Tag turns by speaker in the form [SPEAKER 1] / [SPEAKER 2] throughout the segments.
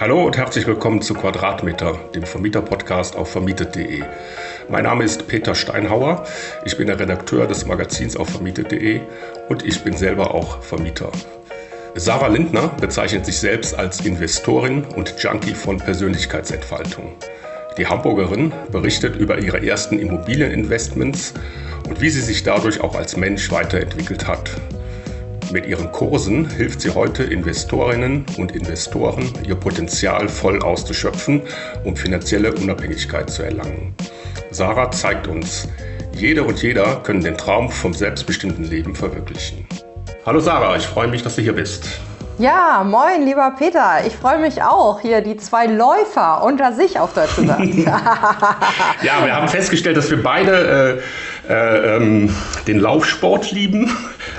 [SPEAKER 1] Hallo und herzlich willkommen zu Quadratmeter, dem Vermieter-Podcast auf vermietet.de. Mein Name ist Peter Steinhauer, ich bin der Redakteur des Magazins auf vermietet.de und ich bin selber auch Vermieter. Sarah Lindner bezeichnet sich selbst als Investorin und Junkie von Persönlichkeitsentfaltung. Die Hamburgerin berichtet über ihre ersten Immobilieninvestments und wie sie sich dadurch auch als Mensch weiterentwickelt hat. Mit ihren Kursen hilft sie heute Investorinnen und Investoren, ihr Potenzial voll auszuschöpfen, um finanzielle Unabhängigkeit zu erlangen. Sarah zeigt uns, jede und jeder können den Traum vom selbstbestimmten Leben verwirklichen. Hallo Sarah, ich freue mich, dass du hier bist.
[SPEAKER 2] Ja, moin, lieber Peter. Ich freue mich auch, hier die zwei Läufer unter sich auf Deutsch gesagt.
[SPEAKER 1] ja, wir haben festgestellt, dass wir beide äh, äh, ähm, den Laufsport lieben.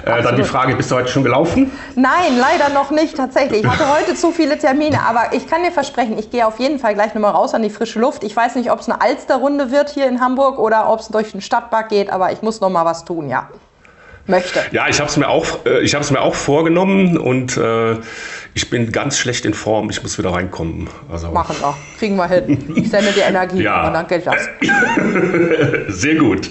[SPEAKER 1] Äh, dann die Frage, bist du heute schon gelaufen?
[SPEAKER 2] Nein, leider noch nicht tatsächlich. Ich hatte heute zu viele Termine, aber ich kann dir versprechen, ich gehe auf jeden Fall gleich nochmal raus an die frische Luft. Ich weiß nicht, ob es eine Alsterrunde wird hier in Hamburg oder ob es durch den Stadtpark geht, aber ich muss noch mal was tun, ja möchte.
[SPEAKER 1] Ja, ich habe es mir auch, äh, ich habe es mir auch vorgenommen und äh, ich bin ganz schlecht in Form. Ich muss wieder reinkommen.
[SPEAKER 2] Also Machen wir, kriegen wir hin. Ich sende dir Energie
[SPEAKER 1] ja.
[SPEAKER 2] und dann geht das.
[SPEAKER 1] Sehr gut.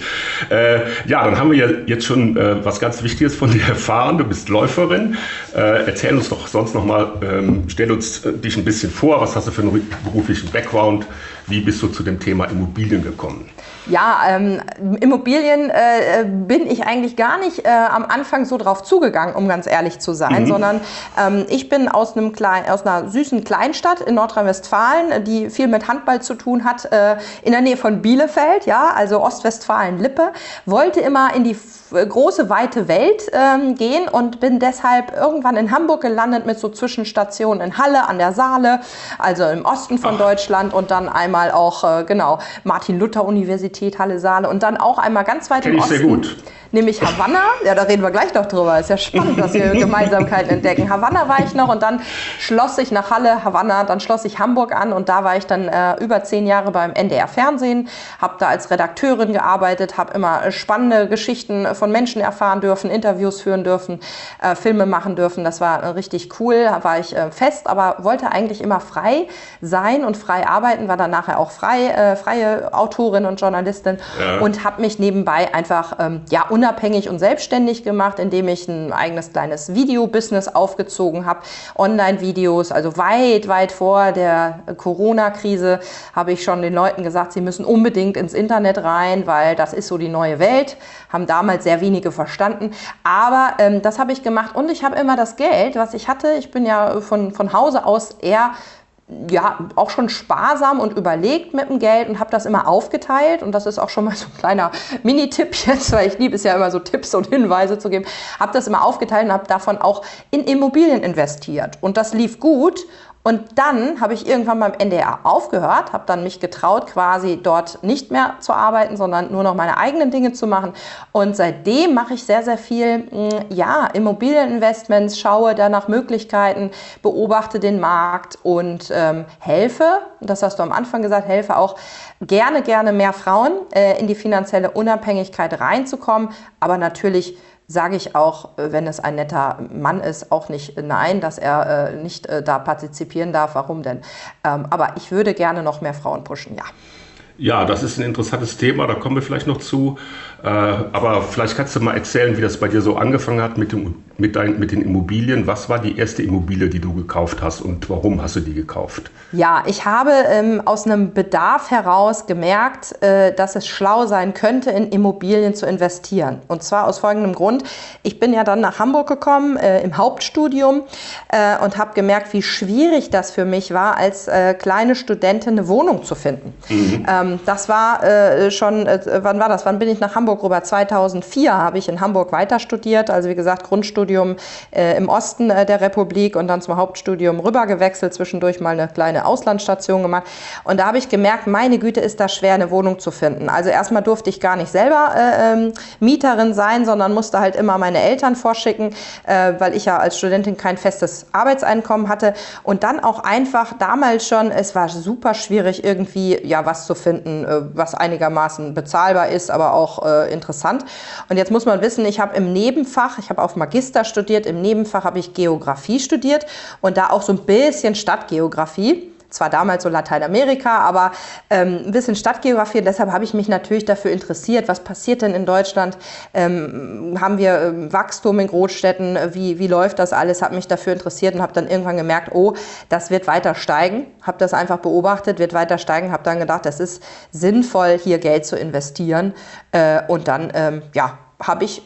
[SPEAKER 1] Äh, ja, dann haben wir jetzt schon äh, was ganz Wichtiges von dir erfahren. Du bist Läuferin. Äh, erzähl uns doch sonst noch mal, ähm, stell uns äh, dich ein bisschen vor. Was hast du für einen beruflichen Background? Wie bist du zu dem Thema Immobilien gekommen?
[SPEAKER 2] Ja, ähm, Immobilien äh, bin ich eigentlich gar nicht äh, am Anfang so drauf zugegangen, um ganz ehrlich zu sein, mhm. sondern ähm, ich bin aus, einem klein, aus einer süßen Kleinstadt in Nordrhein-Westfalen, die viel mit Handball zu tun hat, äh, in der Nähe von Bielefeld, ja, also Ostwestfalen-Lippe, wollte immer in die große, weite Welt ähm, gehen und bin deshalb irgendwann in Hamburg gelandet mit so Zwischenstationen in Halle an der Saale, also im Osten von Ach. Deutschland und dann einmal auch, äh, genau, Martin-Luther-Universität, Halle, Saale und dann auch einmal ganz weit
[SPEAKER 1] Kenn
[SPEAKER 2] im
[SPEAKER 1] ich
[SPEAKER 2] Osten.
[SPEAKER 1] Sehr gut
[SPEAKER 2] nämlich Havanna. Ja, da reden wir gleich noch drüber. Ist ja spannend, dass wir Gemeinsamkeiten entdecken. Havanna war ich noch und dann schloss ich nach Halle, Havanna, dann schloss ich Hamburg an und da war ich dann äh, über zehn Jahre beim NDR Fernsehen, habe da als Redakteurin gearbeitet, habe immer spannende Geschichten von Menschen erfahren dürfen, Interviews führen dürfen, äh, Filme machen dürfen. Das war äh, richtig cool, da war ich äh, fest, aber wollte eigentlich immer frei sein und frei arbeiten, war dann nachher auch frei, äh, freie Autorin und Journalistin ja. und habe mich nebenbei einfach ähm, ja, unabhängig und selbstständig gemacht, indem ich ein eigenes kleines Video-Business aufgezogen habe. Online-Videos, also weit, weit vor der Corona-Krise habe ich schon den Leuten gesagt, sie müssen unbedingt ins Internet rein, weil das ist so die neue Welt. Haben damals sehr wenige verstanden. Aber ähm, das habe ich gemacht und ich habe immer das Geld, was ich hatte. Ich bin ja von, von Hause aus eher ja, auch schon sparsam und überlegt mit dem Geld und habe das immer aufgeteilt. Und das ist auch schon mal so ein kleiner Mini-Tipp jetzt, weil ich liebe es ja immer so Tipps und Hinweise zu geben. Habe das immer aufgeteilt und habe davon auch in Immobilien investiert. Und das lief gut. Und dann habe ich irgendwann beim NDR aufgehört, habe dann mich getraut, quasi dort nicht mehr zu arbeiten, sondern nur noch meine eigenen Dinge zu machen. Und seitdem mache ich sehr, sehr viel, hm, ja, Immobilieninvestments, schaue da nach Möglichkeiten, beobachte den Markt und ähm, helfe, das hast du am Anfang gesagt, helfe auch gerne, gerne mehr Frauen äh, in die finanzielle Unabhängigkeit reinzukommen, aber natürlich sage ich auch, äh, wenn es ein netter Mann ist, auch nicht nein, dass er äh, nicht äh, da partizipieren darf. Warum denn? Ähm, aber ich würde gerne noch mehr Frauen pushen, ja.
[SPEAKER 1] Ja, das ist ein interessantes Thema, da kommen wir vielleicht noch zu. Äh, aber vielleicht kannst du mal erzählen, wie das bei dir so angefangen hat mit, dem, mit, dein, mit den Immobilien. Was war die erste Immobilie, die du gekauft hast und warum hast du die gekauft?
[SPEAKER 2] Ja, ich habe ähm, aus einem Bedarf heraus gemerkt, äh, dass es schlau sein könnte, in Immobilien zu investieren. Und zwar aus folgendem Grund. Ich bin ja dann nach Hamburg gekommen äh, im Hauptstudium äh, und habe gemerkt, wie schwierig das für mich war, als äh, kleine Studentin eine Wohnung zu finden. Mhm. Ähm, das war äh, schon, wann war das? Wann bin ich nach Hamburg rüber? 2004 habe ich in Hamburg weiter studiert. Also wie gesagt, Grundstudium äh, im Osten äh, der Republik und dann zum Hauptstudium rüber gewechselt. Zwischendurch mal eine kleine Auslandsstation gemacht. Und da habe ich gemerkt, meine Güte, ist das schwer, eine Wohnung zu finden. Also erstmal durfte ich gar nicht selber äh, ähm, Mieterin sein, sondern musste halt immer meine Eltern vorschicken, äh, weil ich ja als Studentin kein festes Arbeitseinkommen hatte. Und dann auch einfach damals schon, es war super schwierig, irgendwie ja was zu finden äh, was einigermaßen bezahlbar ist, aber auch äh, interessant. Und jetzt muss man wissen, ich habe im Nebenfach, ich habe auf Magister studiert, im Nebenfach habe ich Geografie studiert und da auch so ein bisschen Stadtgeografie zwar damals so Lateinamerika, aber ähm, ein bisschen Stadtgeografie. Deshalb habe ich mich natürlich dafür interessiert, was passiert denn in Deutschland? Ähm, haben wir ähm, Wachstum in Großstädten? Wie, wie läuft das alles? Habe mich dafür interessiert und habe dann irgendwann gemerkt, oh, das wird weiter steigen. Habe das einfach beobachtet, wird weiter steigen. Habe dann gedacht, es ist sinnvoll, hier Geld zu investieren. Äh, und dann, ähm, ja, habe ich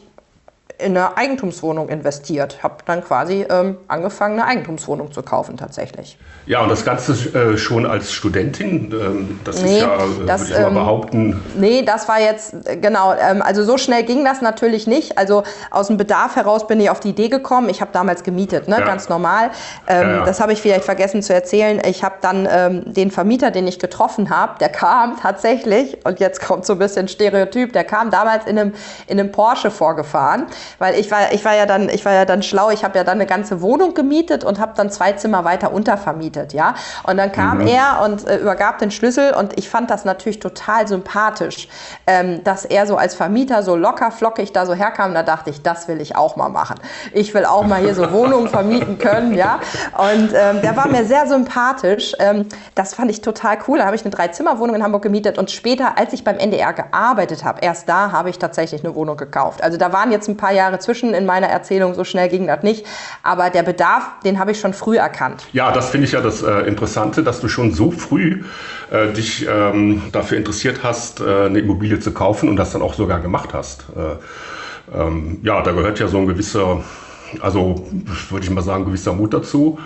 [SPEAKER 2] in eine Eigentumswohnung investiert. Habe dann quasi ähm, angefangen, eine Eigentumswohnung zu kaufen tatsächlich.
[SPEAKER 1] Ja, und das Ganze äh, schon als Studentin, ähm, das nee, ist ja, äh, würde ich mal ähm, behaupten.
[SPEAKER 2] Nee, das war jetzt, äh, genau, ähm, also so schnell ging das natürlich nicht. Also aus dem Bedarf heraus bin ich auf die Idee gekommen. Ich habe damals gemietet, ne, ja. ganz normal. Ähm, ja, ja. Das habe ich vielleicht vergessen zu erzählen. Ich habe dann den Vermieter, den ich getroffen habe, der kam tatsächlich, und jetzt kommt so ein bisschen Stereotyp, der kam damals in einem, in einem Porsche vorgefahren, weil ich war, ich war ja dann, ich war ja dann schlau. Ich habe ja dann eine ganze Wohnung gemietet und habe dann zwei Zimmer weiter untervermietet vermietet, ja. Und dann kam mhm. er und äh, übergab den Schlüssel und ich fand das natürlich total sympathisch, ähm, dass er so als Vermieter so locker flockig da so herkam. Da dachte ich, das will ich auch mal machen. Ich will auch mal hier so Wohnungen vermieten können, ja. Und ähm, der war mir sehr sympathisch. Ähm, das fand ich total cool. Da habe ich eine Dreizimmerwohnung in Hamburg gemietet und später, als ich beim NDR gearbeitet habe, erst da habe ich tatsächlich eine Wohnung gekauft. Also da waren jetzt ein paar Jahre zwischen in meiner Erzählung, so schnell ging das nicht. Aber der Bedarf, den habe ich schon früh erkannt.
[SPEAKER 1] Ja, das finde ich ja das äh, Interessante, dass du schon so früh äh, dich ähm, dafür interessiert hast, äh, eine Immobilie zu kaufen und das dann auch sogar gemacht hast. Äh, ähm, ja, da gehört ja so ein gewisser, also würde ich mal sagen, gewisser Mut dazu.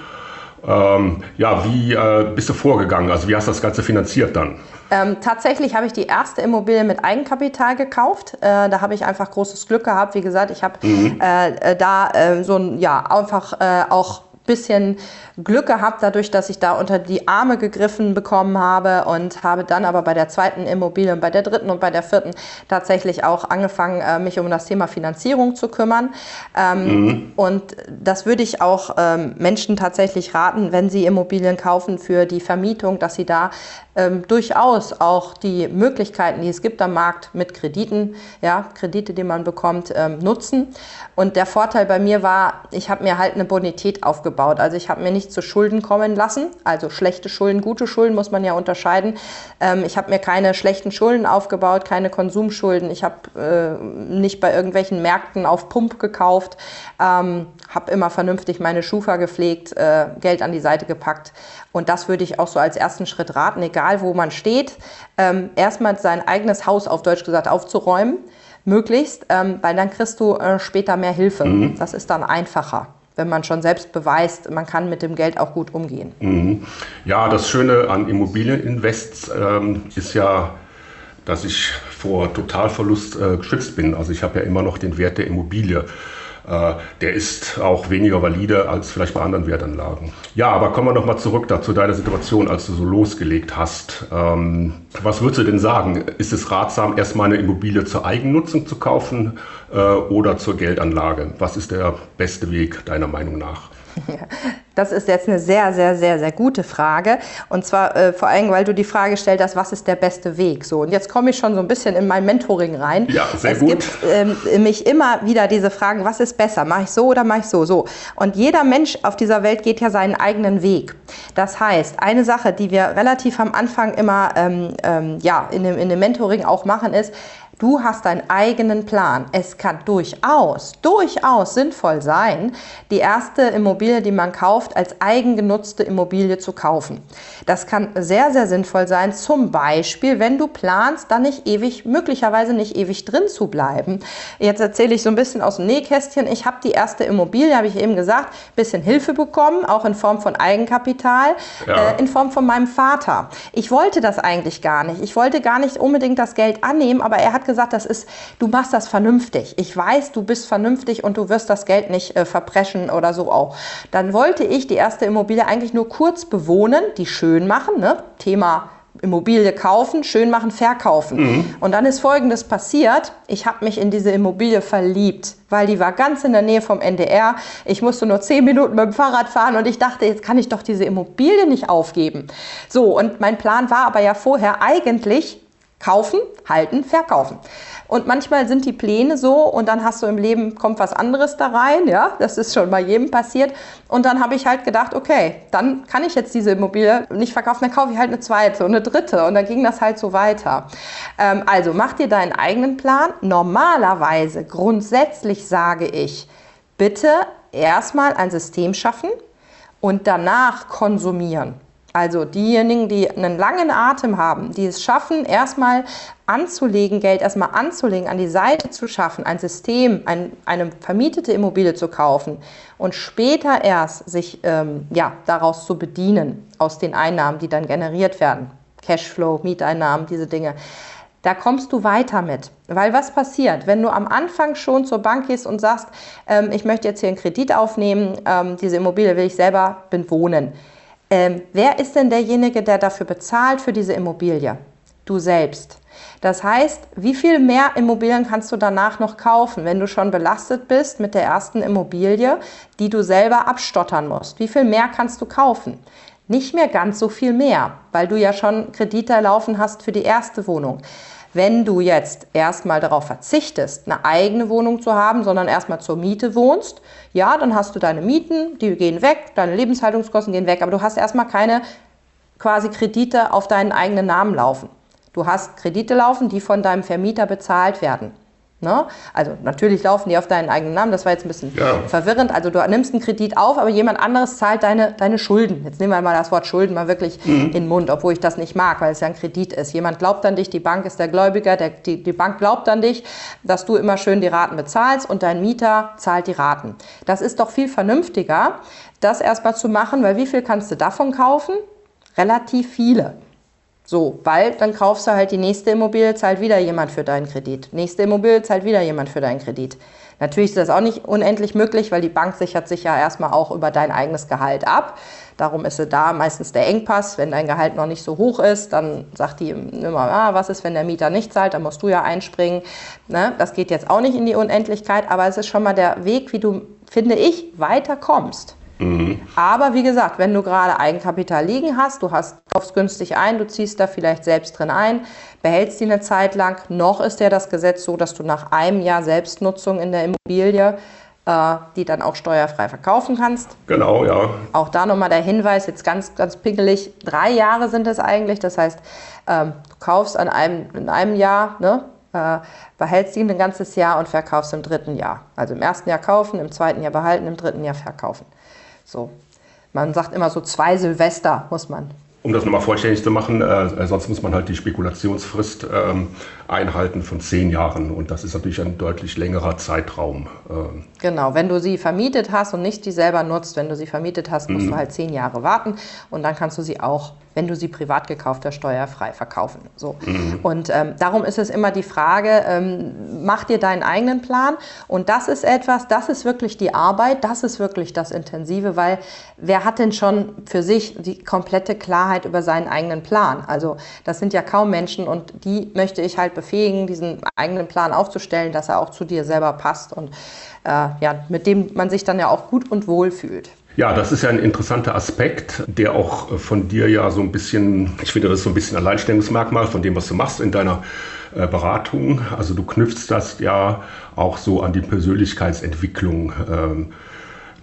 [SPEAKER 1] Ähm, ja, wie äh, bist du vorgegangen? Also wie hast du das Ganze finanziert dann?
[SPEAKER 2] Ähm, tatsächlich habe ich die erste Immobilie mit Eigenkapital gekauft. Äh, da habe ich einfach großes Glück gehabt. Wie gesagt, ich habe mhm. äh, da äh, so ein, ja, einfach äh, auch bisschen Glück gehabt, dadurch, dass ich da unter die Arme gegriffen bekommen habe und habe dann aber bei der zweiten Immobilie und bei der dritten und bei der vierten tatsächlich auch angefangen, äh, mich um das Thema Finanzierung zu kümmern. Ähm, mhm. Und das würde ich auch ähm, Menschen tatsächlich raten, wenn sie Immobilien kaufen für die Vermietung, dass sie da ähm, durchaus auch die Möglichkeiten, die es gibt am Markt mit Krediten, ja, Kredite, die man bekommt, ähm, nutzen. Und der Vorteil bei mir war, ich habe mir halt eine Bonität aufgebaut. Also ich habe mir nicht zu Schulden kommen lassen, also schlechte Schulden, gute Schulden muss man ja unterscheiden. Ähm, ich habe mir keine schlechten Schulden aufgebaut, keine Konsumschulden. Ich habe äh, nicht bei irgendwelchen Märkten auf Pump gekauft, ähm, habe immer vernünftig meine Schufa gepflegt, äh, Geld an die Seite gepackt. Und das würde ich auch so als ersten Schritt raten, egal wo man steht, ähm, erstmal sein eigenes Haus auf Deutsch gesagt aufzuräumen, möglichst, ähm, weil dann kriegst du äh, später mehr Hilfe. Mhm. Das ist dann einfacher wenn man schon selbst beweist, man kann mit dem Geld auch gut umgehen.
[SPEAKER 1] Mhm. Ja, das Schöne an Immobilieninvests ähm, ist ja, dass ich vor Totalverlust äh, geschützt bin. Also ich habe ja immer noch den Wert der Immobilie. Äh, der ist auch weniger valide als vielleicht bei anderen Wertanlagen. Ja, aber kommen wir nochmal zurück da zu deiner Situation, als du so losgelegt hast. Ähm, was würdest du denn sagen? Ist es ratsam, erstmal eine Immobilie zur Eigennutzung zu kaufen äh, oder zur Geldanlage? Was ist der beste Weg deiner Meinung nach?
[SPEAKER 2] Das ist jetzt eine sehr, sehr, sehr, sehr gute Frage. Und zwar äh, vor allem, weil du die Frage gestellt hast, was ist der beste Weg? So, und jetzt komme ich schon so ein bisschen in mein Mentoring rein.
[SPEAKER 1] Ja, sehr
[SPEAKER 2] es
[SPEAKER 1] gut.
[SPEAKER 2] gibt ähm, mich immer wieder diese Fragen, was ist besser? Mache ich so oder mache ich so? So. Und jeder Mensch auf dieser Welt geht ja seinen eigenen Weg. Das heißt, eine Sache, die wir relativ am Anfang immer ähm, ähm, ja, in, dem, in dem Mentoring auch machen, ist, Du hast deinen eigenen Plan. Es kann durchaus, durchaus sinnvoll sein, die erste Immobilie, die man kauft, als eigengenutzte Immobilie zu kaufen. Das kann sehr, sehr sinnvoll sein. Zum Beispiel, wenn du planst, dann nicht ewig, möglicherweise nicht ewig drin zu bleiben. Jetzt erzähle ich so ein bisschen aus dem Nähkästchen. Ich habe die erste Immobilie, habe ich eben gesagt, ein bisschen Hilfe bekommen, auch in Form von Eigenkapital, ja. äh, in Form von meinem Vater. Ich wollte das eigentlich gar nicht. Ich wollte gar nicht unbedingt das Geld annehmen, aber er hat gesagt, das ist, du machst das vernünftig. Ich weiß, du bist vernünftig und du wirst das Geld nicht äh, verpreschen oder so auch. Dann wollte ich die erste Immobilie eigentlich nur kurz bewohnen, die schön machen, ne? Thema Immobilie kaufen, schön machen, verkaufen. Mhm. Und dann ist Folgendes passiert. Ich habe mich in diese Immobilie verliebt, weil die war ganz in der Nähe vom NDR. Ich musste nur zehn Minuten mit dem Fahrrad fahren und ich dachte, jetzt kann ich doch diese Immobilie nicht aufgeben. So, und mein Plan war aber ja vorher eigentlich, Kaufen, halten, verkaufen. Und manchmal sind die Pläne so und dann hast du im Leben, kommt was anderes da rein, ja, das ist schon bei jedem passiert. Und dann habe ich halt gedacht, okay, dann kann ich jetzt diese Immobilie nicht verkaufen, dann kaufe ich halt eine zweite und eine dritte und dann ging das halt so weiter. Ähm, also mach dir deinen eigenen Plan. Normalerweise, grundsätzlich sage ich, bitte erstmal ein System schaffen und danach konsumieren. Also diejenigen, die einen langen Atem haben, die es schaffen, erstmal anzulegen, Geld erstmal anzulegen, an die Seite zu schaffen, ein System, ein, eine vermietete Immobilie zu kaufen und später erst sich ähm, ja, daraus zu bedienen, aus den Einnahmen, die dann generiert werden. Cashflow, Mieteinnahmen, diese Dinge. Da kommst du weiter mit. Weil was passiert, wenn du am Anfang schon zur Bank gehst und sagst, ähm, ich möchte jetzt hier einen Kredit aufnehmen, ähm, diese Immobilie will ich selber bewohnen ähm, wer ist denn derjenige, der dafür bezahlt für diese Immobilie? Du selbst. Das heißt, wie viel mehr Immobilien kannst du danach noch kaufen, wenn du schon belastet bist mit der ersten Immobilie, die du selber abstottern musst? Wie viel mehr kannst du kaufen? Nicht mehr ganz so viel mehr, weil du ja schon Kredite laufen hast für die erste Wohnung. Wenn du jetzt erstmal darauf verzichtest, eine eigene Wohnung zu haben, sondern erstmal zur Miete wohnst, ja, dann hast du deine Mieten, die gehen weg, deine Lebenshaltungskosten gehen weg, aber du hast erstmal keine quasi Kredite auf deinen eigenen Namen laufen. Du hast Kredite laufen, die von deinem Vermieter bezahlt werden. Ne? Also natürlich laufen die auf deinen eigenen Namen, das war jetzt ein bisschen ja. verwirrend. Also du nimmst einen Kredit auf, aber jemand anderes zahlt deine, deine Schulden. Jetzt nehmen wir mal das Wort Schulden mal wirklich mhm. in den Mund, obwohl ich das nicht mag, weil es ja ein Kredit ist. Jemand glaubt an dich, die Bank ist der Gläubiger, der, die, die Bank glaubt an dich, dass du immer schön die Raten bezahlst und dein Mieter zahlt die Raten. Das ist doch viel vernünftiger, das erstmal zu machen, weil wie viel kannst du davon kaufen? Relativ viele. So, weil dann kaufst du halt die nächste Immobilie, zahlt wieder jemand für deinen Kredit. Nächste Immobilie zahlt wieder jemand für deinen Kredit. Natürlich ist das auch nicht unendlich möglich, weil die Bank sichert sich ja erstmal auch über dein eigenes Gehalt ab. Darum ist da meistens der Engpass. Wenn dein Gehalt noch nicht so hoch ist, dann sagt die immer, ah, was ist, wenn der Mieter nicht zahlt, dann musst du ja einspringen. Ne? Das geht jetzt auch nicht in die Unendlichkeit, aber es ist schon mal der Weg, wie du, finde ich, weiterkommst. Mhm. Aber wie gesagt, wenn du gerade Eigenkapital liegen hast, du hast, kaufst günstig ein, du ziehst da vielleicht selbst drin ein, behältst die eine Zeit lang, noch ist ja das Gesetz so, dass du nach einem Jahr Selbstnutzung in der Immobilie äh, die dann auch steuerfrei verkaufen kannst.
[SPEAKER 1] Genau, ja.
[SPEAKER 2] Auch da nochmal der Hinweis, jetzt ganz, ganz pingelig, drei Jahre sind es eigentlich, das heißt, ähm, du kaufst an einem, in einem Jahr, ne, äh, behältst ihn ein ganzes Jahr und verkaufst im dritten Jahr. Also im ersten Jahr kaufen, im zweiten Jahr behalten, im dritten Jahr verkaufen. So. Man sagt immer so zwei Silvester muss man
[SPEAKER 1] um das nochmal vollständig zu machen, äh, sonst muss man halt die Spekulationsfrist ähm, einhalten von zehn Jahren und das ist natürlich ein deutlich längerer Zeitraum.
[SPEAKER 2] Ähm. Genau, wenn du sie vermietet hast und nicht die selber nutzt, wenn du sie vermietet hast, musst mhm. du halt zehn Jahre warten und dann kannst du sie auch wenn du sie privat gekauft hast, steuerfrei verkaufen. So. Mhm. Und ähm, darum ist es immer die Frage, ähm, mach dir deinen eigenen Plan. Und das ist etwas, das ist wirklich die Arbeit, das ist wirklich das Intensive, weil wer hat denn schon für sich die komplette Klarheit über seinen eigenen Plan? Also das sind ja kaum Menschen und die möchte ich halt befähigen, diesen eigenen Plan aufzustellen, dass er auch zu dir selber passt und äh, ja, mit dem man sich dann ja auch gut und wohl fühlt.
[SPEAKER 1] Ja, das ist ja ein interessanter Aspekt, der auch von dir ja so ein bisschen, ich finde, das so ein bisschen Alleinstellungsmerkmal von dem, was du machst in deiner äh, Beratung. Also du knüpfst das ja auch so an die Persönlichkeitsentwicklung ähm,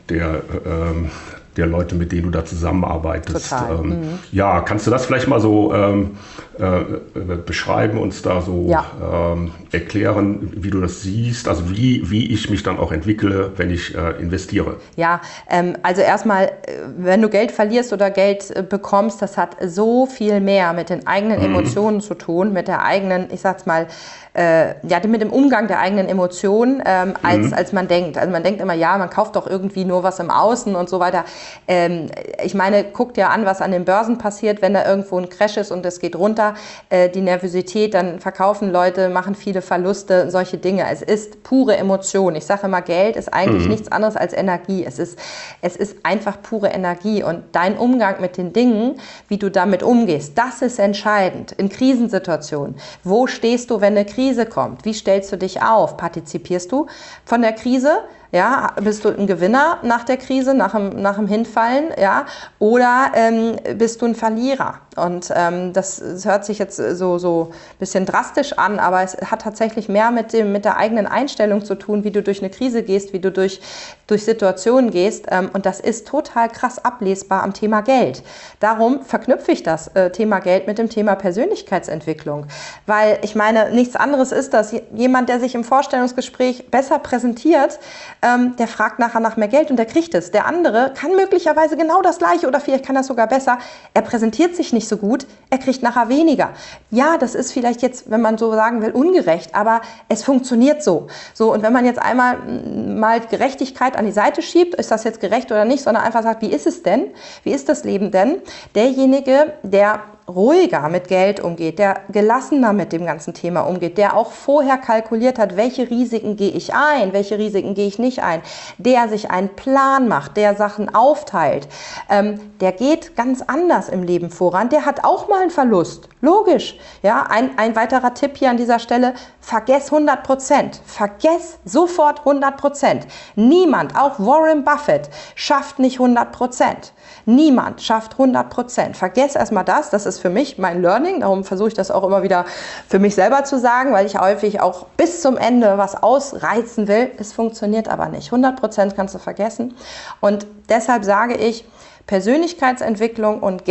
[SPEAKER 1] der, ähm, der Leute, mit denen du da zusammenarbeitest. Ähm, mhm. Ja, kannst du das vielleicht mal so ähm, äh, äh, beschreiben, uns da so ja. ähm, erklären, wie du das siehst, also wie, wie ich mich dann auch entwickle, wenn ich äh, investiere?
[SPEAKER 2] Ja, ähm, also erstmal, äh, wenn du Geld verlierst oder Geld bekommst, das hat so viel mehr mit den eigenen mhm. Emotionen zu tun, mit der eigenen, ich sag's mal, äh, ja, mit dem Umgang der eigenen Emotionen, ähm, als, mhm. als man denkt. Also man denkt immer, ja, man kauft doch irgendwie nur was im Außen und so weiter. Ähm, ich meine, guck dir an, was an den Börsen passiert, wenn da irgendwo ein Crash ist und es geht runter, äh, die Nervosität, dann verkaufen Leute, machen viele Verluste, solche Dinge. Es ist pure Emotion. Ich sage immer, Geld ist eigentlich mhm. nichts anderes als Energie. Es ist, es ist einfach pure Energie und dein Umgang mit den Dingen, wie du damit umgehst, das ist entscheidend. In Krisensituationen, wo stehst du, wenn eine Krise kommt, wie stellst du dich auf? Partizipierst du von der Krise? Ja, bist du ein Gewinner nach der Krise, nach dem, nach dem Hinfallen, ja, oder ähm, bist du ein Verlierer? Und ähm, das, das, hört sich jetzt so, so ein bisschen drastisch an, aber es hat tatsächlich mehr mit, dem, mit der eigenen Einstellung zu tun, wie du durch eine Krise gehst, wie du durch, durch Situationen gehst. Ähm, und das ist total krass ablesbar am Thema Geld. Darum verknüpfe ich das äh, Thema Geld mit dem Thema Persönlichkeitsentwicklung. Weil ich meine, nichts anderes ist, dass jemand, der sich im Vorstellungsgespräch besser präsentiert, ähm, der fragt nachher nach mehr Geld und der kriegt es. Der andere kann möglicherweise genau das Gleiche oder vielleicht kann er sogar besser. Er präsentiert sich nicht nicht so gut, er kriegt nachher weniger. Ja, das ist vielleicht jetzt, wenn man so sagen will, ungerecht, aber es funktioniert so. So, und wenn man jetzt einmal mm, mal Gerechtigkeit an die Seite schiebt, ist das jetzt gerecht oder nicht, sondern einfach sagt, wie ist es denn? Wie ist das Leben denn? Derjenige, der ruhiger mit Geld umgeht, der gelassener mit dem ganzen Thema umgeht, der auch vorher kalkuliert hat, welche Risiken gehe ich ein, welche Risiken gehe ich nicht ein, der sich einen Plan macht, der Sachen aufteilt, ähm, der geht ganz anders im Leben voran, der hat auch mal einen Verlust. Logisch. Ja, ein, ein weiterer Tipp hier an dieser Stelle, vergess 100 Prozent. Vergess sofort 100 Prozent. Niemand, auch Warren Buffett, schafft nicht 100 Prozent. Niemand schafft 100 Prozent. Vergess erstmal das. Das ist für mich mein Learning. Darum versuche ich das auch immer wieder für mich selber zu sagen, weil ich häufig auch bis zum Ende was ausreizen will. Es funktioniert aber nicht. 100 Prozent kannst du vergessen. Und deshalb sage ich, Persönlichkeitsentwicklung und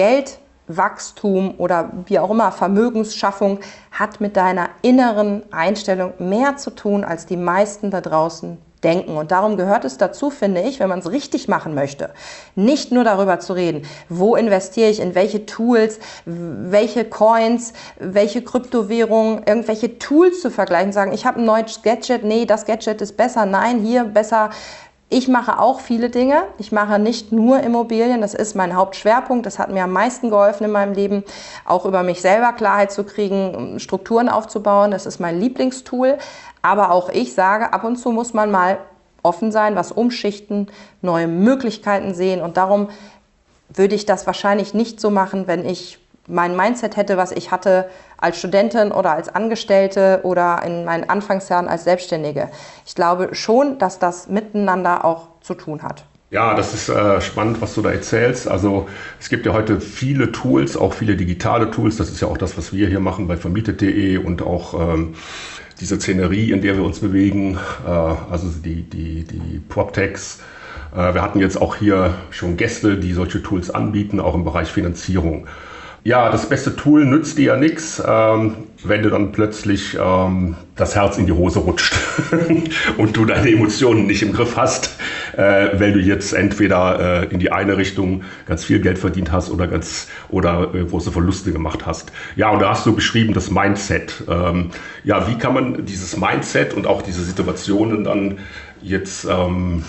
[SPEAKER 2] Geldwachstum oder wie auch immer Vermögensschaffung hat mit deiner inneren Einstellung mehr zu tun, als die meisten da draußen denken. Und darum gehört es dazu, finde ich, wenn man es richtig machen möchte, nicht nur darüber zu reden, wo investiere ich, in welche Tools, welche Coins, welche Kryptowährungen, irgendwelche Tools zu vergleichen, sagen, ich habe ein neues Gadget, nee, das Gadget ist besser, nein, hier besser. Ich mache auch viele Dinge. Ich mache nicht nur Immobilien. Das ist mein Hauptschwerpunkt. Das hat mir am meisten geholfen in meinem Leben, auch über mich selber Klarheit zu kriegen, Strukturen aufzubauen. Das ist mein Lieblingstool. Aber auch ich sage, ab und zu muss man mal offen sein, was umschichten, neue Möglichkeiten sehen. Und darum würde ich das wahrscheinlich nicht so machen, wenn ich mein Mindset hätte, was ich hatte als Studentin oder als Angestellte oder in meinen Anfangsjahren als Selbstständige. Ich glaube schon, dass das miteinander auch zu tun hat.
[SPEAKER 1] Ja, das ist äh, spannend, was du da erzählst. Also es gibt ja heute viele Tools, auch viele digitale Tools. Das ist ja auch das, was wir hier machen bei vermietet.de und auch ähm, diese Szenerie, in der wir uns bewegen, äh, also die, die, die PropTechs. Äh, wir hatten jetzt auch hier schon Gäste, die solche Tools anbieten, auch im Bereich Finanzierung. Ja, das beste Tool nützt dir ja nichts, ähm, wenn du dann plötzlich ähm, das Herz in die Hose rutscht und du deine Emotionen nicht im Griff hast, äh, weil du jetzt entweder äh, in die eine Richtung ganz viel Geld verdient hast oder ganz oder äh, große Verluste gemacht hast. Ja, und da hast du beschrieben das Mindset. Ähm, ja, wie kann man dieses Mindset und auch diese Situationen dann jetzt ähm,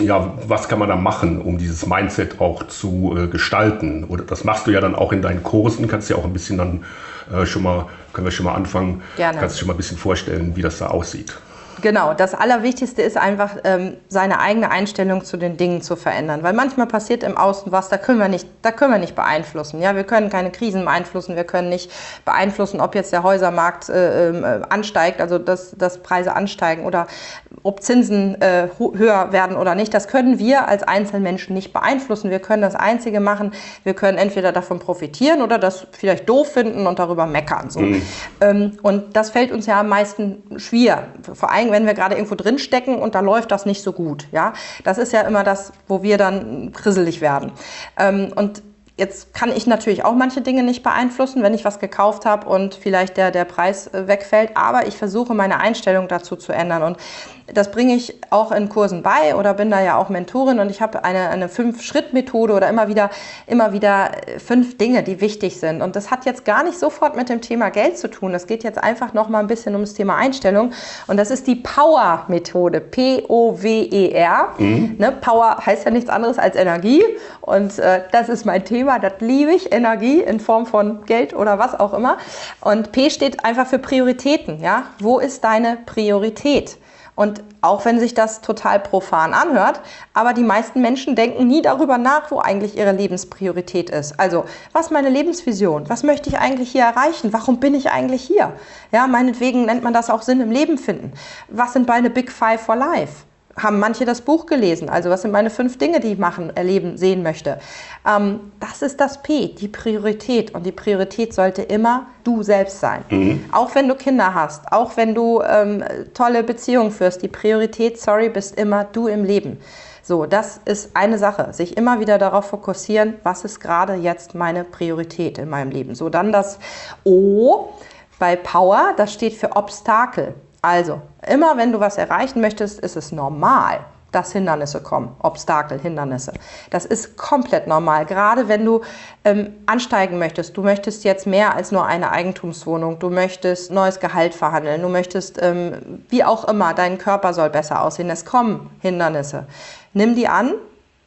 [SPEAKER 1] ja, was kann man da machen, um dieses Mindset auch zu äh, gestalten? Oder das machst du ja dann auch in deinen Kursen, kannst ja auch ein bisschen dann äh, schon mal, können wir schon mal anfangen, Gerne. kannst du schon mal ein bisschen vorstellen, wie das da aussieht.
[SPEAKER 2] Genau, das Allerwichtigste ist einfach, ähm, seine eigene Einstellung zu den Dingen zu verändern. Weil manchmal passiert im Außen was, da können wir nicht, da können wir nicht beeinflussen. Ja, wir können keine Krisen beeinflussen, wir können nicht beeinflussen, ob jetzt der Häusermarkt äh, äh, ansteigt, also dass, dass Preise ansteigen oder ob Zinsen äh, höher werden oder nicht. Das können wir als Einzelmenschen nicht beeinflussen. Wir können das Einzige machen, wir können entweder davon profitieren oder das vielleicht doof finden und darüber meckern. So. Mhm. Ähm, und das fällt uns ja am meisten schwer. Vor allem wenn wir gerade irgendwo drin stecken und da läuft das nicht so gut. Ja, das ist ja immer das, wo wir dann krisselig werden. Ähm, und Jetzt kann ich natürlich auch manche Dinge nicht beeinflussen, wenn ich was gekauft habe und vielleicht der, der Preis äh, wegfällt, aber ich versuche meine Einstellung dazu zu ändern. Und das bringe ich auch in Kursen bei oder bin da ja auch Mentorin und ich habe eine, eine Fünf-Schritt-Methode oder immer wieder, immer wieder äh, fünf Dinge, die wichtig sind. Und das hat jetzt gar nicht sofort mit dem Thema Geld zu tun. Das geht jetzt einfach noch mal ein bisschen ums Thema Einstellung. Und das ist die Power-Methode. P-O-W-E-R. Mhm. Ne, Power heißt ja nichts anderes als Energie. Und äh, das ist mein Thema. Das liebe ich. Energie in Form von Geld oder was auch immer. Und P steht einfach für Prioritäten. Ja? Wo ist deine Priorität? Und auch wenn sich das total profan anhört, aber die meisten Menschen denken nie darüber nach, wo eigentlich ihre Lebenspriorität ist. Also, was ist meine Lebensvision? Was möchte ich eigentlich hier erreichen? Warum bin ich eigentlich hier? Ja, meinetwegen nennt man das auch Sinn im Leben finden. Was sind meine Big Five for Life? Haben manche das Buch gelesen. Also was sind meine fünf Dinge, die ich machen, erleben, sehen möchte. Ähm, das ist das P, die Priorität. Und die Priorität sollte immer du selbst sein. Mhm. Auch wenn du Kinder hast, auch wenn du ähm, tolle Beziehungen führst, die Priorität, sorry, bist immer du im Leben. So, das ist eine Sache, sich immer wieder darauf fokussieren, was ist gerade jetzt meine Priorität in meinem Leben. So, dann das O bei Power, das steht für Obstakel. Also, immer wenn du was erreichen möchtest, ist es normal, dass Hindernisse kommen, Obstakel, Hindernisse. Das ist komplett normal, gerade wenn du ähm, ansteigen möchtest. Du möchtest jetzt mehr als nur eine Eigentumswohnung, du möchtest neues Gehalt verhandeln, du möchtest, ähm, wie auch immer, dein Körper soll besser aussehen. Es kommen Hindernisse. Nimm die an,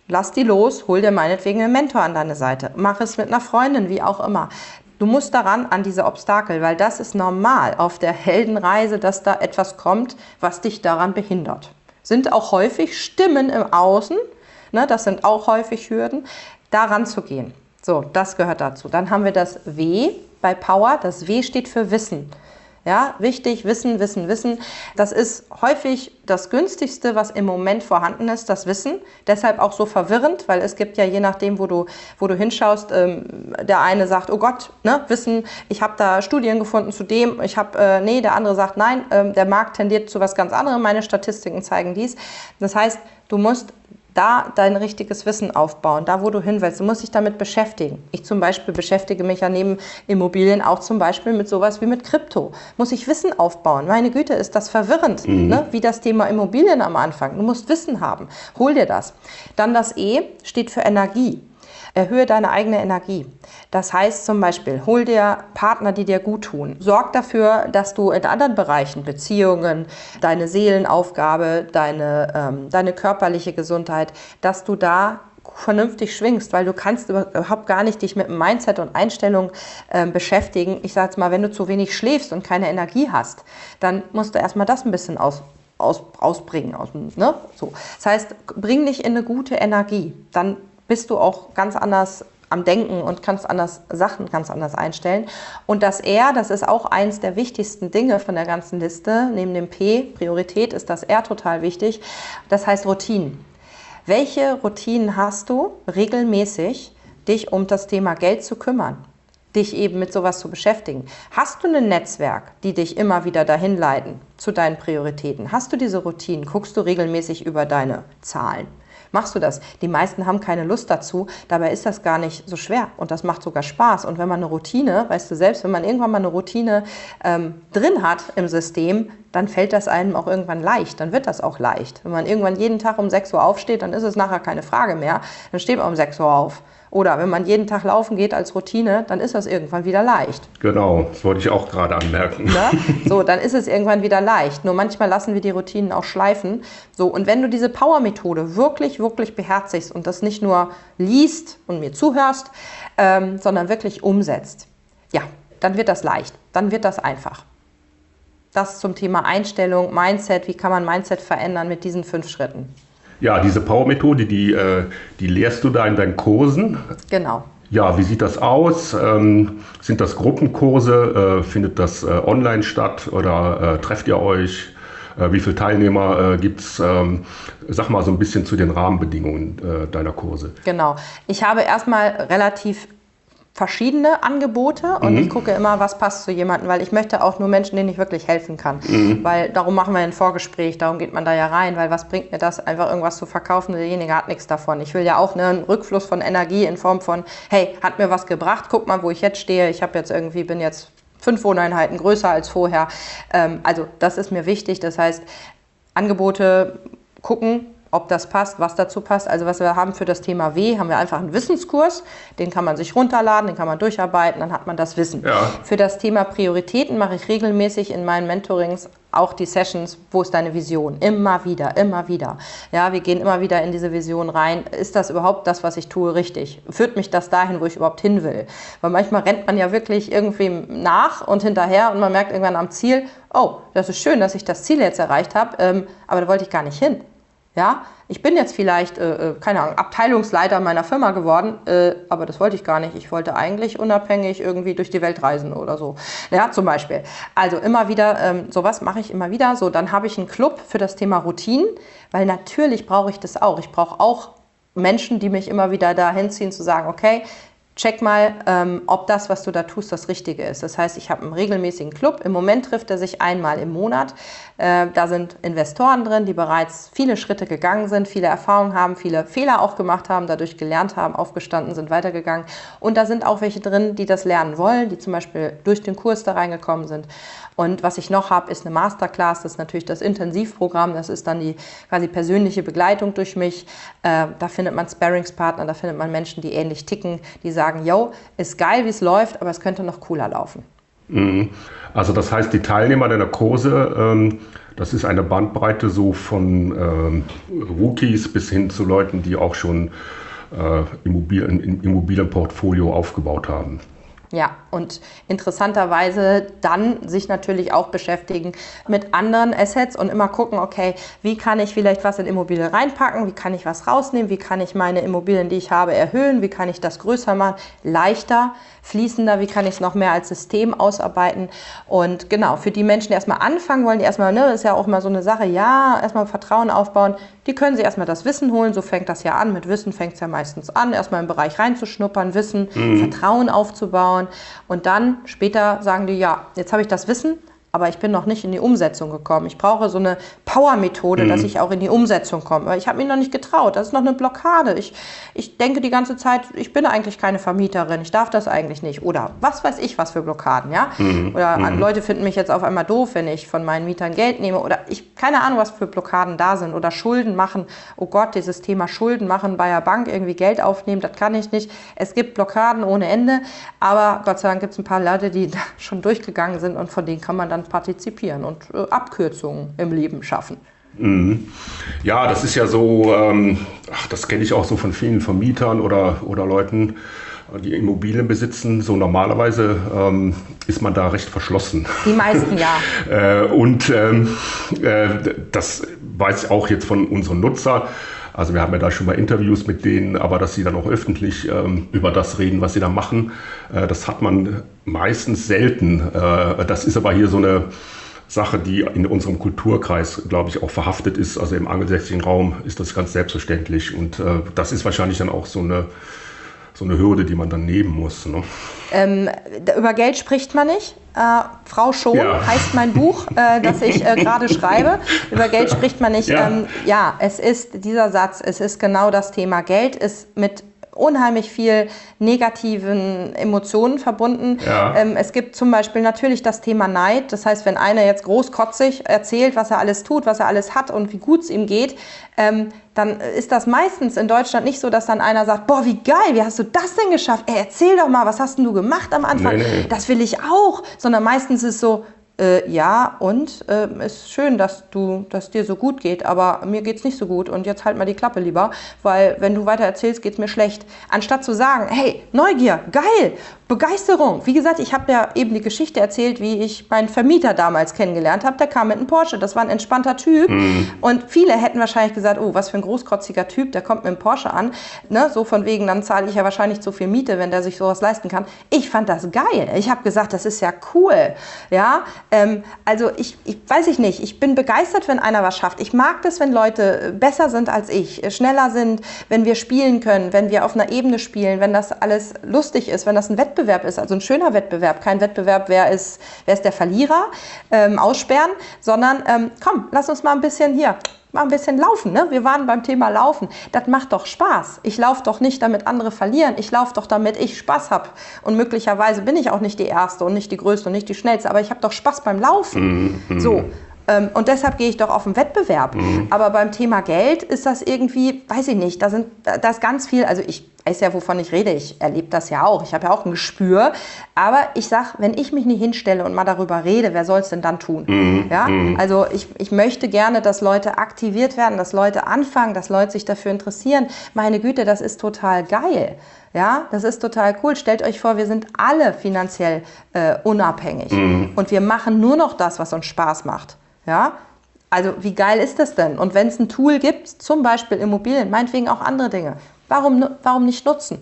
[SPEAKER 2] lass die los, hol dir meinetwegen einen Mentor an deine Seite, mach es mit einer Freundin, wie auch immer. Du musst daran an diese Obstakel, weil das ist normal auf der Heldenreise, dass da etwas kommt, was dich daran behindert. Sind auch häufig Stimmen im Außen, ne, das sind auch häufig Hürden, daran zu gehen. So, das gehört dazu. Dann haben wir das W bei Power. Das W steht für Wissen. Ja, wichtig, Wissen, Wissen, Wissen. Das ist häufig das günstigste, was im Moment vorhanden ist, das Wissen. Deshalb auch so verwirrend, weil es gibt ja je nachdem, wo du, wo du hinschaust, ähm, der eine sagt, oh Gott, ne, Wissen, ich habe da Studien gefunden zu dem, ich habe, äh, nee, der andere sagt, nein, äh, der Markt tendiert zu was ganz anderem, meine Statistiken zeigen dies. Das heißt, du musst da dein richtiges Wissen aufbauen, da wo du hin willst. Du musst dich damit beschäftigen. Ich zum Beispiel beschäftige mich ja neben Immobilien auch zum Beispiel mit sowas wie mit Krypto. Muss ich Wissen aufbauen? Meine Güte, ist das verwirrend, mhm. ne? wie das Thema Immobilien am Anfang. Du musst Wissen haben. Hol dir das. Dann das E steht für Energie. Erhöhe deine eigene Energie. Das heißt zum Beispiel, hol dir Partner, die dir gut tun. Sorg dafür, dass du in anderen Bereichen, Beziehungen, deine Seelenaufgabe, deine, ähm, deine körperliche Gesundheit, dass du da vernünftig schwingst, weil du kannst überhaupt gar nicht dich mit dem Mindset und Einstellung äh, beschäftigen. Ich sage mal, wenn du zu wenig schläfst und keine Energie hast, dann musst du erstmal das ein bisschen aus, aus, ausbringen. Aus, ne? so. Das heißt, bring dich in eine gute Energie. Dann bist du auch ganz anders am Denken und kannst anders Sachen ganz anders einstellen. Und das R, das ist auch eins der wichtigsten Dinge von der ganzen Liste. Neben dem P, Priorität, ist das R total wichtig. Das heißt Routinen. Welche Routinen hast du regelmäßig, dich um das Thema Geld zu kümmern? dich eben mit sowas zu beschäftigen. Hast du ein Netzwerk, die dich immer wieder dahin leiten zu deinen Prioritäten? Hast du diese Routinen? Guckst du regelmäßig über deine Zahlen? Machst du das. Die meisten haben keine Lust dazu, dabei ist das gar nicht so schwer und das macht sogar Spaß. Und wenn man eine Routine, weißt du selbst, wenn man irgendwann mal eine Routine ähm, drin hat im System, dann fällt das einem auch irgendwann leicht, dann wird das auch leicht. Wenn man irgendwann jeden Tag um 6 Uhr aufsteht, dann ist es nachher keine Frage mehr, dann steht man um 6 Uhr auf. Oder wenn man jeden Tag laufen geht als Routine, dann ist das irgendwann wieder leicht.
[SPEAKER 1] Genau, das wollte ich auch gerade anmerken.
[SPEAKER 2] Ne? So, dann ist es irgendwann wieder leicht. Nur manchmal lassen wir die Routinen auch schleifen. So, und wenn du diese Power-Methode wirklich, wirklich beherzigst und das nicht nur liest und mir zuhörst, ähm, sondern wirklich umsetzt, ja, dann wird das leicht, dann wird das einfach. Das zum Thema Einstellung, Mindset, wie kann man Mindset verändern mit diesen fünf Schritten.
[SPEAKER 1] Ja, diese Power-Methode, die, äh, die lehrst du da in deinen Kursen.
[SPEAKER 2] Genau.
[SPEAKER 1] Ja, wie sieht das aus? Ähm, sind das Gruppenkurse? Äh, findet das äh, online statt oder trefft ihr euch? wie viele Teilnehmer gibt es? Ähm, sag mal so ein bisschen zu den Rahmenbedingungen deiner Kurse.
[SPEAKER 2] Genau. Ich habe erstmal relativ verschiedene Angebote und mhm. ich gucke immer, was passt zu jemandem, weil ich möchte auch nur Menschen, denen ich wirklich helfen kann. Mhm. Weil darum machen wir ein Vorgespräch, darum geht man da ja rein, weil was bringt mir das, einfach irgendwas zu verkaufen, derjenige hat nichts davon. Ich will ja auch ne, einen Rückfluss von Energie in Form von, hey, hat mir was gebracht, guck mal, wo ich jetzt stehe, ich habe jetzt irgendwie, bin jetzt fünf Wohneinheiten größer als vorher. Ähm, also das ist mir wichtig, das heißt, Angebote gucken, ob das passt, was dazu passt. Also was wir haben für das Thema W, haben wir einfach einen Wissenskurs, den kann man sich runterladen, den kann man durcharbeiten, dann hat man das Wissen. Ja. Für das Thema Prioritäten mache ich regelmäßig in meinen Mentorings auch die Sessions, wo ist deine Vision? Immer wieder, immer wieder. Ja, wir gehen immer wieder in diese Vision rein. Ist das überhaupt das, was ich tue, richtig? Führt mich das dahin, wo ich überhaupt hin will? Weil manchmal rennt man ja wirklich irgendwie nach und hinterher und man merkt irgendwann am Ziel, oh, das ist schön, dass ich das Ziel jetzt erreicht habe, ähm, aber da wollte ich gar nicht hin. Ja, ich bin jetzt vielleicht, äh, äh, keine Ahnung, Abteilungsleiter meiner Firma geworden, äh, aber das wollte ich gar nicht. Ich wollte eigentlich unabhängig irgendwie durch die Welt reisen oder so. Ja, zum Beispiel. Also immer wieder, ähm, sowas mache ich immer wieder. So, dann habe ich einen Club für das Thema Routinen, weil natürlich brauche ich das auch. Ich brauche auch Menschen, die mich immer wieder dahin ziehen, zu sagen, okay, check mal, ähm, ob das, was du da tust, das Richtige ist. Das heißt, ich habe einen regelmäßigen Club. Im Moment trifft er sich einmal im Monat. Äh, da sind Investoren drin, die bereits viele Schritte gegangen sind, viele Erfahrungen haben, viele Fehler auch gemacht haben, dadurch gelernt haben, aufgestanden sind, weitergegangen. Und da sind auch welche drin, die das lernen wollen, die zum Beispiel durch den Kurs da reingekommen sind. Und was ich noch habe, ist eine Masterclass. Das ist natürlich das Intensivprogramm. Das ist dann die quasi persönliche Begleitung durch mich. Äh, da findet man Sparringspartner, da findet man Menschen, die ähnlich ticken, die sagen, yo, ist geil, wie es läuft, aber es könnte noch cooler laufen.
[SPEAKER 1] Mhm. Also das heißt, die Teilnehmer deiner Kurse, ähm, das ist eine Bandbreite so von ähm, Rookies bis hin zu Leuten, die auch schon äh, Immobilien, Immobilienportfolio aufgebaut haben.
[SPEAKER 2] Ja, und interessanterweise dann sich natürlich auch beschäftigen mit anderen Assets und immer gucken, okay, wie kann ich vielleicht was in Immobilien reinpacken, wie kann ich was rausnehmen, wie kann ich meine Immobilien, die ich habe, erhöhen, wie kann ich das größer machen, leichter, fließender, wie kann ich es noch mehr als System ausarbeiten. Und genau, für die Menschen, die erstmal anfangen wollen, die erstmal, ne, ist ja auch mal so eine Sache, ja, erstmal Vertrauen aufbauen, die können sich erstmal das Wissen holen, so fängt das ja an, mit Wissen fängt es ja meistens an, erstmal im Bereich reinzuschnuppern, Wissen, mhm. Vertrauen aufzubauen und dann später sagen die, ja, jetzt habe ich das Wissen, aber ich bin noch nicht in die Umsetzung gekommen. Ich brauche so eine Power-Methode, mhm. dass ich auch in die Umsetzung komme. Weil ich habe mich noch nicht getraut. Das ist noch eine Blockade. Ich, ich denke die ganze Zeit, ich bin eigentlich keine Vermieterin. Ich darf das eigentlich nicht. Oder was weiß ich, was für Blockaden, ja? Mhm. Oder mhm. Leute finden mich jetzt auf einmal doof, wenn ich von meinen Mietern Geld nehme. Oder ich, keine Ahnung, was für Blockaden da sind. Oder Schulden machen. Oh Gott, dieses Thema Schulden machen bei der Bank, irgendwie Geld aufnehmen, das kann ich nicht. Es gibt Blockaden ohne Ende. Aber Gott sei Dank gibt es ein paar Leute, die da schon durchgegangen sind und von denen kann man dann partizipieren und äh, Abkürzungen im Leben schaffen.
[SPEAKER 1] Mhm. Ja, das ist ja so, ähm, ach, das kenne ich auch so von vielen Vermietern oder, oder Leuten, die Immobilien besitzen. So normalerweise ähm, ist man da recht verschlossen.
[SPEAKER 2] Die meisten ja.
[SPEAKER 1] äh, und ähm, äh, das weiß ich auch jetzt von unseren Nutzern. Also wir haben ja da schon mal Interviews mit denen, aber dass sie dann auch öffentlich ähm, über das reden, was sie da machen, äh, das hat man meistens selten. Äh, das ist aber hier so eine Sache, die in unserem Kulturkreis, glaube ich, auch verhaftet ist. Also im angelsächsischen Raum ist das ganz selbstverständlich. Und äh, das ist wahrscheinlich dann auch so eine so eine Hürde, die man dann nehmen muss. Ne?
[SPEAKER 2] Ähm, über Geld spricht man nicht. Äh, Frau Schon ja. heißt mein Buch, äh, das ich äh, gerade schreibe. Über Geld spricht man nicht. Ja. Ähm, ja, es ist dieser Satz, es ist genau das Thema. Geld ist mit unheimlich viel negativen Emotionen verbunden. Ja. Ähm, es gibt zum Beispiel natürlich das Thema Neid. Das heißt, wenn einer jetzt großkotzig erzählt, was er alles tut, was er alles hat und wie gut es ihm geht, ähm, dann ist das meistens in Deutschland nicht so, dass dann einer sagt, boah, wie geil, wie hast du das denn geschafft? Ey, erzähl doch mal, was hast denn du gemacht am Anfang? Nee, nee. Das will ich auch. Sondern meistens ist es so, äh, ja, und äh, ist schön, dass du, dass dir so gut geht, aber mir geht es nicht so gut und jetzt halt mal die Klappe lieber, weil wenn du weiter erzählst, geht es mir schlecht. Anstatt zu sagen, hey, Neugier, geil, Begeisterung. Wie gesagt, ich habe ja eben die Geschichte erzählt, wie ich meinen Vermieter damals kennengelernt habe. Der kam mit einem Porsche. Das war ein entspannter Typ. Mhm. Und viele hätten wahrscheinlich gesagt, oh, was für ein großkrotziger Typ, der kommt mit einem Porsche an. Ne? So von wegen, dann zahle ich ja wahrscheinlich zu viel Miete, wenn der sich sowas leisten kann. Ich fand das geil. Ich habe gesagt, das ist ja cool. Ja, ähm, also ich, ich weiß ich nicht. Ich bin begeistert, wenn einer was schafft. Ich mag das, wenn Leute besser sind als ich, schneller sind, wenn wir spielen können, wenn wir auf einer Ebene spielen, wenn das alles lustig ist, wenn das ein Wettbewerb Wettbewerb ist, also ein schöner Wettbewerb, kein Wettbewerb, wer ist, wer ist der Verlierer, ähm, aussperren, sondern ähm, komm, lass uns mal ein bisschen hier, mal ein bisschen laufen. Ne? Wir waren beim Thema Laufen. Das macht doch Spaß. Ich laufe doch nicht, damit andere verlieren. Ich laufe doch, damit ich Spaß habe. Und möglicherweise bin ich auch nicht die Erste und nicht die Größte und nicht die Schnellste, aber ich habe doch Spaß beim Laufen. Mhm. So. Ähm, und deshalb gehe ich doch auf den Wettbewerb. Mhm. Aber beim Thema Geld ist das irgendwie, weiß ich nicht, da, sind, da ist ganz viel, also ich weiß ja, wovon ich rede, ich erlebe das ja auch, ich habe ja auch ein Gespür. Aber ich sage, wenn ich mich nicht hinstelle und mal darüber rede, wer soll es denn dann tun? Mhm. Ja? Mhm. Also ich, ich möchte gerne, dass Leute aktiviert werden, dass Leute anfangen, dass Leute sich dafür interessieren. Meine Güte, das ist total geil. Ja, das ist total cool. Stellt euch vor, wir sind alle finanziell äh, unabhängig mhm. und wir machen nur noch das, was uns Spaß macht. Ja? Also wie geil ist das denn? Und wenn es ein Tool gibt, zum Beispiel Immobilien, meinetwegen auch andere Dinge, warum, warum nicht nutzen?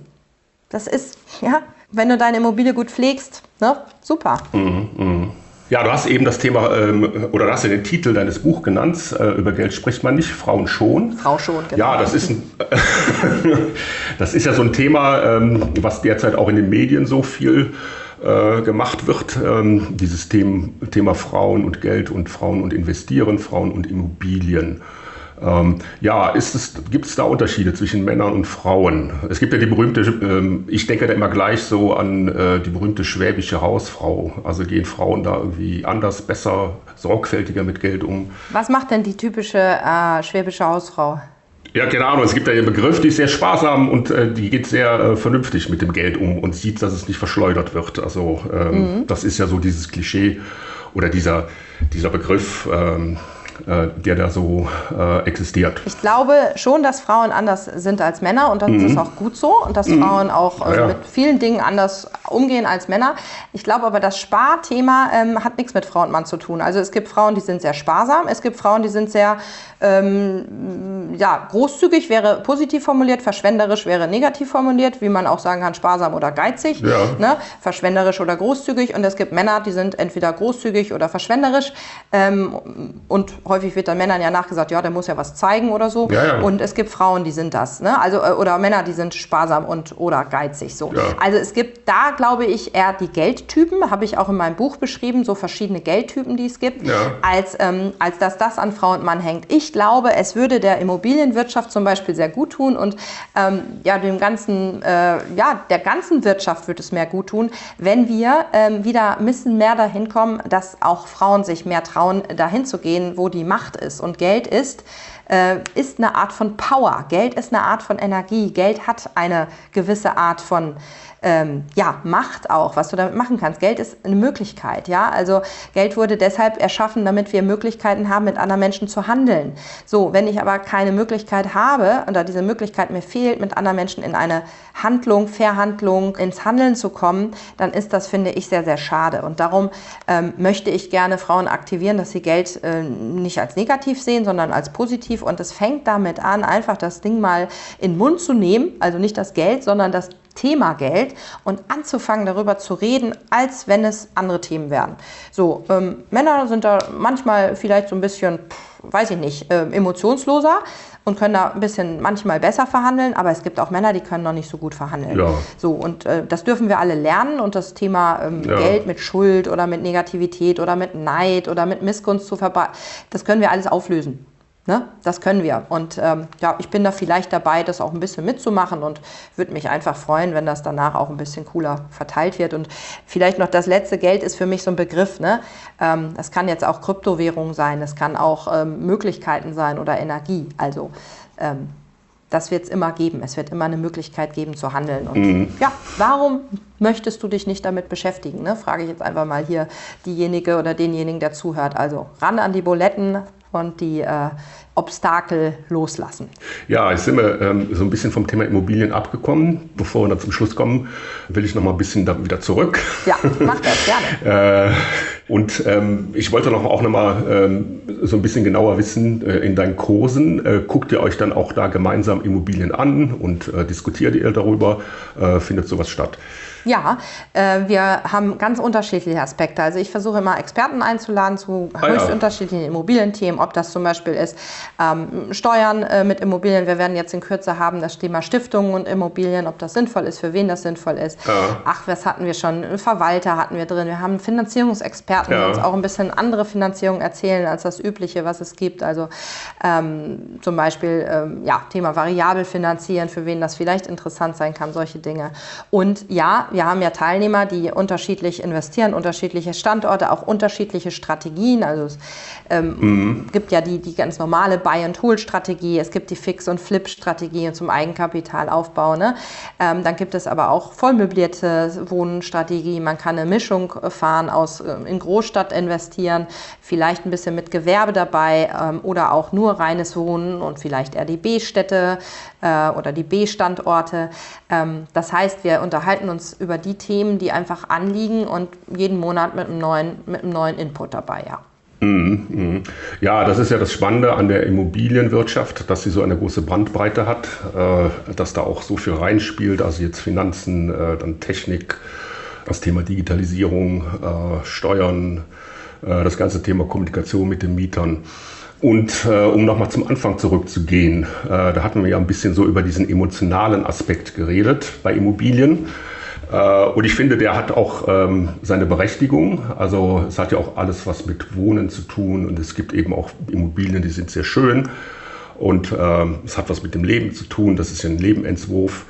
[SPEAKER 2] Das ist, ja, wenn du deine Immobilie gut pflegst, ne, super. Mhm,
[SPEAKER 1] mh. Ja, du hast eben das Thema, ähm, oder du hast ja den Titel deines Buch genannt, äh, über Geld spricht man nicht, Frauen schon.
[SPEAKER 2] Frau schon,
[SPEAKER 1] genau. Ja, das ist, ein, das ist ja so ein Thema, ähm, was derzeit auch in den Medien so viel äh, gemacht wird. Ähm, dieses Thema, Thema Frauen und Geld und Frauen und Investieren, Frauen und Immobilien. Ähm, ja, gibt es da Unterschiede zwischen Männern und Frauen? Es gibt ja die berühmte, ähm, ich denke da immer gleich so an äh, die berühmte schwäbische Hausfrau. Also gehen Frauen da irgendwie anders, besser, sorgfältiger mit Geld um?
[SPEAKER 2] Was macht denn die typische äh, schwäbische Hausfrau?
[SPEAKER 1] Ja, keine Ahnung. Es gibt ja einen Begriff, die ist sehr sparsam und äh, die geht sehr äh, vernünftig mit dem Geld um und sieht, dass es nicht verschleudert wird. Also ähm, mhm. das ist ja so dieses Klischee oder dieser, dieser Begriff. Ähm, äh, der da so äh, existiert.
[SPEAKER 2] Ich glaube schon, dass Frauen anders sind als Männer und das mhm. ist auch gut so und dass mhm. Frauen auch äh, ja. mit vielen Dingen anders umgehen als Männer. Ich glaube aber, das Sparthema ähm, hat nichts mit Frau und Mann zu tun. Also es gibt Frauen, die sind sehr sparsam, es gibt Frauen, die sind sehr ähm, ja, großzügig wäre positiv formuliert, verschwenderisch wäre negativ formuliert, wie man auch sagen kann, sparsam oder geizig, ja. ne? verschwenderisch oder großzügig. Und es gibt Männer, die sind entweder großzügig oder verschwenderisch. Ähm, und häufig wird dann Männern ja nachgesagt, ja, der muss ja was zeigen oder so. Ja, ja. Und es gibt Frauen, die sind das. Ne? Also, äh, oder Männer, die sind sparsam und oder geizig. So. Also es gibt da, glaube ich, eher die Geldtypen, habe ich auch in meinem Buch beschrieben, so verschiedene Geldtypen, die es gibt, als, ähm, als dass das an Frau und Mann hängt. Ich glaube, es würde der Immobilienwirtschaft zum Beispiel sehr gut tun und ähm, ja, dem ganzen, äh, ja, der ganzen Wirtschaft würde es mehr gut tun, wenn wir ähm, wieder ein bisschen mehr dahin kommen, dass auch Frauen sich mehr trauen, dahin zu gehen, wo die Macht ist. Und Geld ist, äh, ist eine Art von Power. Geld ist eine Art von Energie. Geld hat eine gewisse Art von ähm, ja, Macht auch, was du damit machen kannst. Geld ist eine Möglichkeit, ja. Also Geld wurde deshalb erschaffen, damit wir Möglichkeiten haben, mit anderen Menschen zu handeln. So, wenn ich aber keine Möglichkeit habe oder diese Möglichkeit mir fehlt, mit anderen Menschen in eine Handlung, Verhandlung, ins Handeln zu kommen, dann ist das, finde ich, sehr, sehr schade. Und darum ähm, möchte ich gerne Frauen aktivieren, dass sie Geld äh, nicht als negativ sehen, sondern als positiv. Und es fängt damit an, einfach das Ding mal in den Mund zu nehmen, also nicht das Geld, sondern das Thema Geld und anzufangen darüber zu reden, als wenn es andere Themen wären. So, ähm, Männer sind da manchmal vielleicht so ein bisschen, weiß ich nicht, äh, emotionsloser und können da ein bisschen manchmal besser verhandeln, aber es gibt auch Männer, die können noch nicht so gut verhandeln. Ja. So, und äh, das dürfen wir alle lernen und das Thema ähm, ja. Geld mit Schuld oder mit Negativität oder mit Neid oder mit Missgunst zu verbreiten, das können wir alles auflösen. Ne? Das können wir. Und ähm, ja, ich bin da vielleicht dabei, das auch ein bisschen mitzumachen und würde mich einfach freuen, wenn das danach auch ein bisschen cooler verteilt wird. Und vielleicht noch das letzte Geld ist für mich so ein Begriff. Ne? Ähm, das kann jetzt auch Kryptowährung sein, es kann auch ähm, Möglichkeiten sein oder Energie. Also ähm, das wird es immer geben. Es wird immer eine Möglichkeit geben zu handeln. Und mhm. ja, warum möchtest du dich nicht damit beschäftigen? Ne? Frage ich jetzt einfach mal hier diejenige oder denjenigen, der zuhört. Also ran an die Buletten, und die äh, Obstakel loslassen.
[SPEAKER 1] Ja, jetzt sind wir ähm, so ein bisschen vom Thema Immobilien abgekommen. Bevor wir dann zum Schluss kommen, will ich noch mal ein bisschen da wieder zurück.
[SPEAKER 2] Ja, mach das gerne.
[SPEAKER 1] äh, und ähm, ich wollte noch auch noch mal ähm, so ein bisschen genauer wissen, äh, in deinen Kursen, äh, guckt ihr euch dann auch da gemeinsam Immobilien an und äh, diskutiert ihr darüber? Äh, findet sowas statt?
[SPEAKER 2] Ja, äh, wir haben ganz unterschiedliche Aspekte. Also ich versuche immer Experten einzuladen zu ah, höchst ja. unterschiedlichen Immobilienthemen, ob das zum Beispiel ist ähm, Steuern äh, mit Immobilien. Wir werden jetzt in Kürze haben das Thema Stiftungen und Immobilien, ob das sinnvoll ist, für wen das sinnvoll ist. Ja. Ach, was hatten wir schon? Verwalter hatten wir drin. Wir haben Finanzierungsexperten, ja. die uns auch ein bisschen andere Finanzierung erzählen als das übliche, was es gibt. Also ähm, zum Beispiel ähm, ja, Thema variabel finanzieren, für wen das vielleicht interessant sein kann, solche Dinge. Und ja, wir haben ja Teilnehmer, die unterschiedlich investieren, unterschiedliche Standorte, auch unterschiedliche Strategien. Also es ähm, mhm. gibt ja die, die ganz normale Buy-and-Hold-Strategie, es gibt die Fix- und Flip-Strategie zum Eigenkapitalaufbau. Ne? Ähm, dann gibt es aber auch vollmöblierte Wohnstrategie. Man kann eine Mischung fahren aus äh, in Großstadt investieren, vielleicht ein bisschen mit Gewerbe dabei ähm, oder auch nur reines Wohnen und vielleicht eher die B-Städte äh, oder die B-Standorte. Ähm, das heißt, wir unterhalten uns über die Themen, die einfach anliegen und jeden Monat mit einem neuen, mit einem neuen Input dabei, ja.
[SPEAKER 1] Mhm, mhm. Ja, das ist ja das Spannende an der Immobilienwirtschaft, dass sie so eine große Bandbreite hat, äh, dass da auch so viel reinspielt, also jetzt Finanzen, äh, dann Technik, das Thema Digitalisierung, äh, Steuern, das ganze Thema Kommunikation mit den Mietern. Und um nochmal zum Anfang zurückzugehen, da hatten wir ja ein bisschen so über diesen emotionalen Aspekt geredet bei Immobilien. Äh, und ich finde, der hat auch ähm, seine Berechtigung. Also es hat ja auch alles was mit Wohnen zu tun und es gibt eben auch Immobilien, die sind sehr schön und ähm, es hat was mit dem Leben zu tun. Das ist ja ein Lebenentwurf.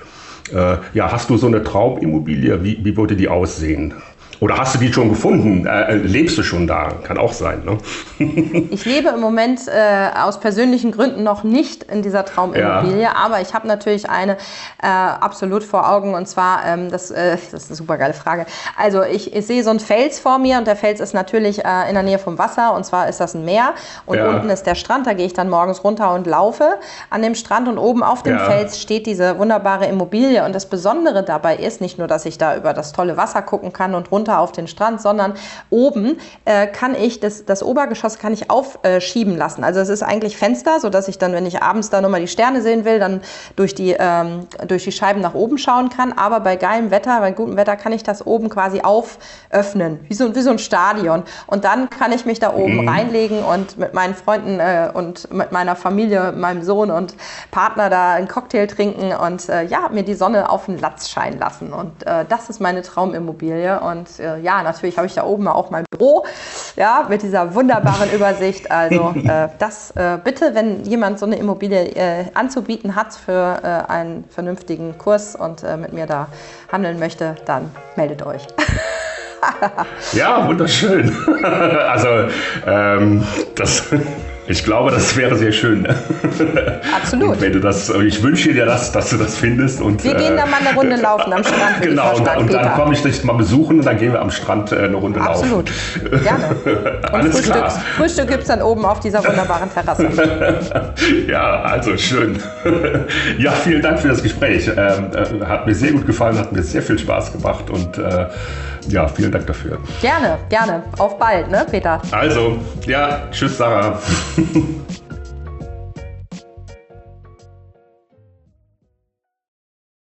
[SPEAKER 1] Äh, ja, hast du so eine Traumimmobilie? Wie, wie würde die aussehen? Oder hast du die schon gefunden? Äh, äh, lebst du schon da? Kann auch sein. Ne?
[SPEAKER 2] ich lebe im Moment äh, aus persönlichen Gründen noch nicht in dieser Traumimmobilie, ja. aber ich habe natürlich eine äh, absolut vor Augen und zwar, ähm, das, äh, das ist eine super geile Frage. Also ich, ich sehe so einen Fels vor mir und der Fels ist natürlich äh, in der Nähe vom Wasser und zwar ist das ein Meer und ja. unten ist der Strand. Da gehe ich dann morgens runter und laufe an dem Strand und oben auf dem ja. Fels steht diese wunderbare Immobilie und das Besondere dabei ist nicht nur, dass ich da über das tolle Wasser gucken kann und runter runter auf den Strand, sondern oben äh, kann ich das, das Obergeschoss kann ich aufschieben lassen. Also es ist eigentlich Fenster, sodass ich dann, wenn ich abends da nochmal die Sterne sehen will, dann durch die, ähm, durch die Scheiben nach oben schauen kann. Aber bei geilem Wetter, bei gutem Wetter kann ich das oben quasi auföffnen, wie so, wie so ein Stadion. Und dann kann ich mich da oben mhm. reinlegen und mit meinen Freunden äh, und mit meiner Familie, meinem Sohn und Partner da einen Cocktail trinken und äh, ja, mir die Sonne auf den Latz scheinen lassen. Und äh, das ist meine Traumimmobilie. Und äh, ja, natürlich habe ich da oben auch mein Büro, ja, mit dieser wunderbaren Übersicht. Also äh, das äh, bitte, wenn jemand so eine Immobilie äh, anzubieten hat für äh, einen vernünftigen Kurs und mit mir da handeln möchte, dann meldet euch.
[SPEAKER 1] ja, wunderschön. also ähm, das ich glaube, das wäre sehr schön.
[SPEAKER 2] Absolut.
[SPEAKER 1] Und wenn du das, ich wünsche dir das, dass du das findest. Und,
[SPEAKER 2] wir gehen da mal eine Runde laufen am Strand.
[SPEAKER 1] Genau, und, und dann komme ich dich mal besuchen und dann gehen wir am Strand äh, eine Runde
[SPEAKER 2] Absolut.
[SPEAKER 1] laufen.
[SPEAKER 2] Absolut, gerne. Und Alles Frühstück, klar. Frühstück gibt es dann oben auf dieser wunderbaren Terrasse.
[SPEAKER 1] ja, also schön. ja, vielen Dank für das Gespräch. Ähm, äh, hat mir sehr gut gefallen, hat mir sehr viel Spaß gemacht und äh, ja, vielen Dank dafür.
[SPEAKER 2] Gerne, gerne. Auf bald, ne, Peter?
[SPEAKER 1] Also, ja, tschüss, Sarah.